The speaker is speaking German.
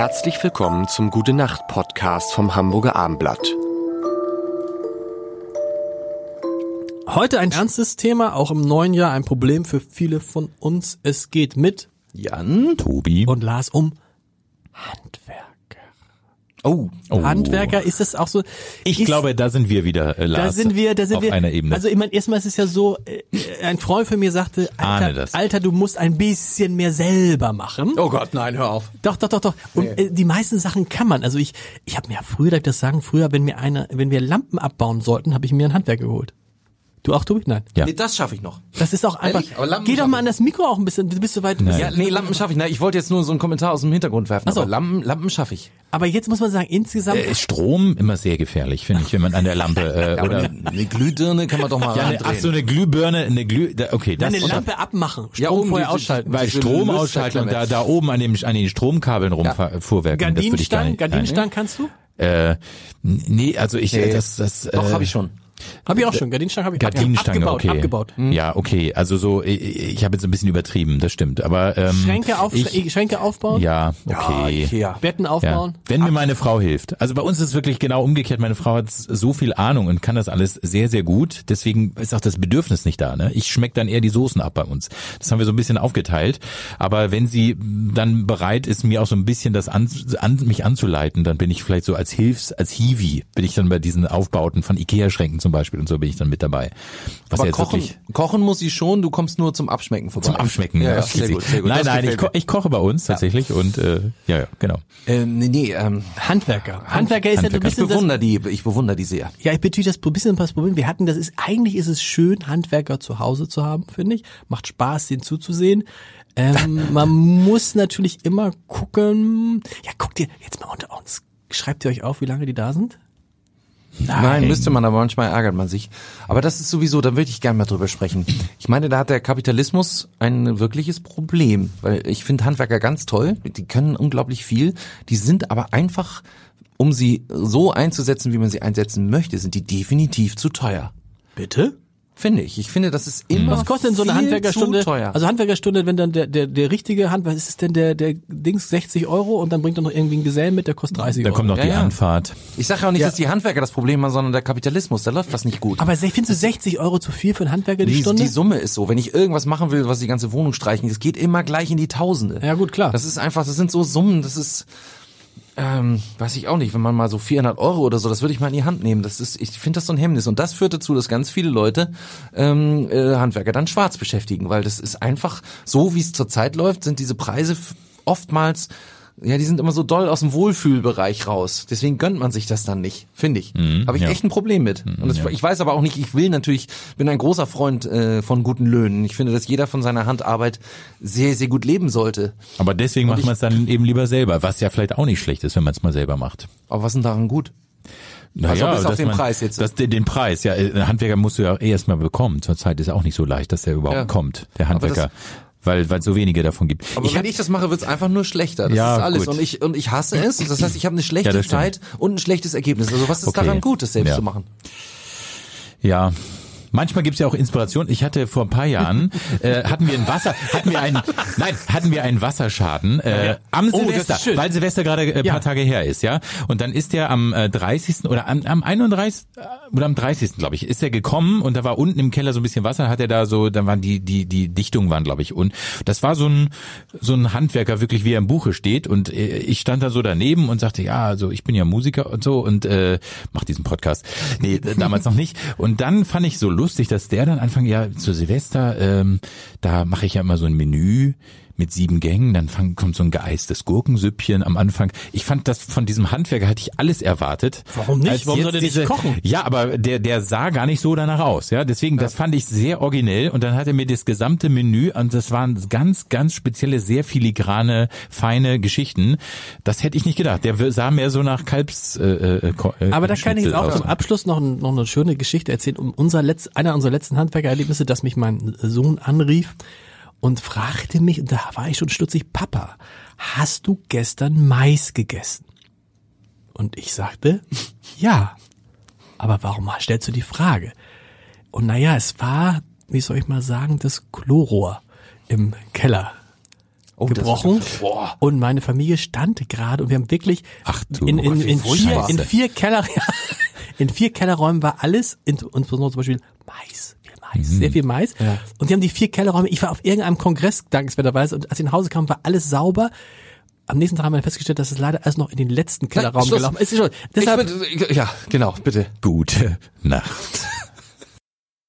Herzlich willkommen zum Gute Nacht Podcast vom Hamburger Armblatt. Heute ein ernstes Thema, auch im neuen Jahr ein Problem für viele von uns. Es geht mit Jan, Tobi und Lars um Handwerker. Oh, oh. Handwerker ist es auch so. Ich ist, glaube, da sind wir wieder, äh, Lars. Da sind wir, da sind auf wir. einer Ebene. Also ich meine, erstmal ist es ja so, äh, ein Freund von mir sagte, Alter, Alter, du musst ein bisschen mehr selber machen. Oh Gott, nein, hör auf. Doch, doch, doch, doch. Und äh, die meisten Sachen kann man. Also ich, ich habe mir ja früher, darf ich das sagen, früher, wenn mir eine, wenn wir Lampen abbauen sollten, habe ich mir einen Handwerker geholt. Du auch, Tobi? Nein. Ja. Nee, das schaffe ich noch. Das ist auch einfach. Geh doch mal an das Mikro auch ein bisschen. Du bist so weit. Nein. Ja, nee, Lampen schaffe ich. Nein, ich wollte jetzt nur so einen Kommentar aus dem Hintergrund werfen. Ach so. Aber Lampen, Lampen schaffe ich. Aber jetzt muss man sagen, insgesamt. Äh, Strom immer sehr gefährlich, finde ich, wenn man an der Lampe äh, ja, oder eine, eine Glühbirne kann man doch mal ja, eine, Ach so eine Glühbirne, eine Glüh. Da, okay, das Nein, eine Lampe abmachen. Strom ja, um vorher ausschalten. Weil Strom ausschalten und da da oben an dem an den Stromkabeln rumfuhrwerken. Ja. Gardinenstangen, Gardinenstangen kannst du? Äh, nee, also ich nee, das das. Doch äh, habe ich schon. Habe ich auch schon. Gardinenstange habe ich Gardinenstange, abgebaut. okay. abgebaut. Mhm. Ja, okay. Also so, ich, ich habe jetzt ein bisschen übertrieben, das stimmt. Aber ähm, Schränke, auf, ich, Schränke aufbauen. Ja, okay. Ja, Betten aufbauen. Ja. Wenn mir meine Frau hilft. Also bei uns ist es wirklich genau umgekehrt. Meine Frau hat so viel Ahnung und kann das alles sehr, sehr gut. Deswegen ist auch das Bedürfnis nicht da. Ne? Ich schmeck dann eher die Soßen ab bei uns. Das haben wir so ein bisschen aufgeteilt. Aber wenn sie dann bereit ist, mir auch so ein bisschen das an, an mich anzuleiten, dann bin ich vielleicht so als Hilfs, als Hiwi, bin ich dann bei diesen Aufbauten von Ikea-Schränken zum Beispiel und so bin ich dann mit dabei. Was Aber kochen, kochen muss sie schon, du kommst nur zum Abschmecken vorbei. Zum Abschmecken, ja. ja sehr gut, sehr gut. Nein, das nein, ich, ko ich, koche bei uns tatsächlich ja. und äh, ja, ja, genau. Ähm, nee, nee, ähm, Handwerker. Handwerker ist Handwerker. ja ein bisschen ich bewundere das, die, ich bewundere die sehr. Ja, ich betüte das ein bisschen das Problem. Wir hatten das ist eigentlich ist es schön Handwerker zu Hause zu haben, finde ich. Macht Spaß, denen zuzusehen. Ähm, man muss natürlich immer gucken. Ja, guckt ihr jetzt mal unter uns. Schreibt ihr euch auf, wie lange die da sind? Nein. Nein, müsste man, aber manchmal ärgert man sich. Aber das ist sowieso, da würde ich gerne mal drüber sprechen. Ich meine, da hat der Kapitalismus ein wirkliches Problem, weil ich finde Handwerker ganz toll, die können unglaublich viel, die sind aber einfach, um sie so einzusetzen, wie man sie einsetzen möchte, sind die definitiv zu teuer. Bitte? Finde ich. Ich finde, das ist immer Was kostet denn so eine Handwerkerstunde? Teuer. Also Handwerkerstunde, wenn dann der, der, der richtige Handwerker, ist es denn der, der Dings 60 Euro und dann bringt er noch irgendwie einen Gesellen mit, der kostet 30 da Euro. Da kommt noch Ja, die ja. Anfahrt. Ich sage ja auch nicht, Ja. dass die Handwerker das Problem haben, sondern der Kapitalismus. Da läuft was nicht gut. Aber findest du 60 Euro zu viel für einen Handwerker die, die, Stunde? die Summe ist so. Wenn ich irgendwas machen will, was die ganze Wohnung streichen, das geht immer gleich in die Tausende. ja gut, klar. Das ist einfach, das sind so Summen, das ist, ähm, weiß ich auch nicht, wenn man mal so 400 Euro oder so, das würde ich mal in die Hand nehmen. Das ist, ich finde das so ein Hemmnis. Und das führt dazu, dass ganz viele Leute ähm, äh, Handwerker dann schwarz beschäftigen, weil das ist einfach so, wie es zurzeit läuft, sind diese Preise oftmals ja, die sind immer so doll aus dem Wohlfühlbereich raus. Deswegen gönnt man sich das dann nicht, finde ich. Mhm, Habe ich ja. echt ein Problem mit. Und das, ich weiß aber auch nicht, ich will natürlich, bin ein großer Freund äh, von guten Löhnen. Ich finde, dass jeder von seiner Handarbeit sehr, sehr gut leben sollte. Aber deswegen macht ich- man es dann eben lieber selber, was ja vielleicht auch nicht schlecht ist, wenn man es mal selber macht. Aber was ist denn daran gut? Naja, bis auf den man, Preis jetzt. Das, den, den Preis, ja. Ein Handwerker musst du ja auch erst mal bekommen. Zurzeit ist ja auch nicht so leicht, dass der überhaupt Ja. kommt, der Handwerker. Weil weil es so wenige davon gibt. Aber ich wenn hab, ich das mache, wird's einfach nur schlechter. Das Ja, ist alles. gut. Und ich, und ich hasse es. Das heißt, ich habe eine schlechte Ja. Zeit und ein schlechtes Ergebnis. Also was ist Okay. daran gut, das selbst Ja. zu machen? ja. Manchmal gibt's ja auch Inspiration. Ich hatte vor ein paar Jahren äh, hatten wir ein Wasser, hatten wir einen, nein, hatten wir einen Wasserschaden äh, am Oh, Silvester, weil Silvester gerade äh, Ja. paar Tage her ist, ja. Und dann ist der am äh, 30. oder am, am 31. oder am 30. glaube ich, ist er gekommen und da war unten im Keller so ein bisschen Wasser, hat er da so, dann waren die die die Dichtungen waren glaube ich und das war so ein so ein Handwerker wirklich wie er im Buche steht und äh, ich stand da so daneben und sagte ja also ich bin ja Musiker und so und äh, mach diesen Podcast nee äh, damals noch nicht und dann fand ich so lustig dass der dann anfang ja zu Silvester ähm, da mache ich ja immer so ein Menü mit sieben Gängen, dann fang, kommt so ein geeistes Gurkensüppchen am Anfang. Ich fand das von diesem Handwerker hatte ich alles erwartet. Warum nicht? Warum soll der nicht diese- kochen? Ja, aber der der sah gar nicht so danach aus, ja. Deswegen das fand ich sehr originell und dann hat er mir das gesamte Menü und das waren ganz ganz spezielle sehr filigrane feine Geschichten. Das hätte ich nicht gedacht. Der sah mehr so nach Kalbs äh, äh, Ko- äh, Aber da kann ich jetzt auch aus. zum Abschluss noch, ein- noch eine schöne Geschichte erzählen. Um unser letzt, einer unserer letzten Handwerkererlebnisse, dass mich mein Sohn anrief und fragte mich, und da war ich schon stutzig, Papa, hast du gestern Mais gegessen? Und ich sagte, ja. Aber warum stellst du die Frage? Und naja, es war, wie soll ich mal sagen, das Chlorrohr im Keller. Oh, gebrochen boah. und meine Familie stand gerade und wir haben wirklich Ach du, in, in, in, vier, in vier Keller, in vier Kellerräumen war alles, in, insbesondere zum Beispiel Mais. Mais, Mhm. sehr viel Mais. Und die haben die vier Kellerräume, ich war auf irgendeinem Kongress, dankenswerterweise, und als ich nach Hause kam, war alles sauber. Am nächsten Tag haben wir festgestellt, dass es leider alles noch in den letzten Kellerraum Schluss. gelaufen ist. Ist schon- Ich Deshalb, würd- ja, genau, bitte. Gute Nacht.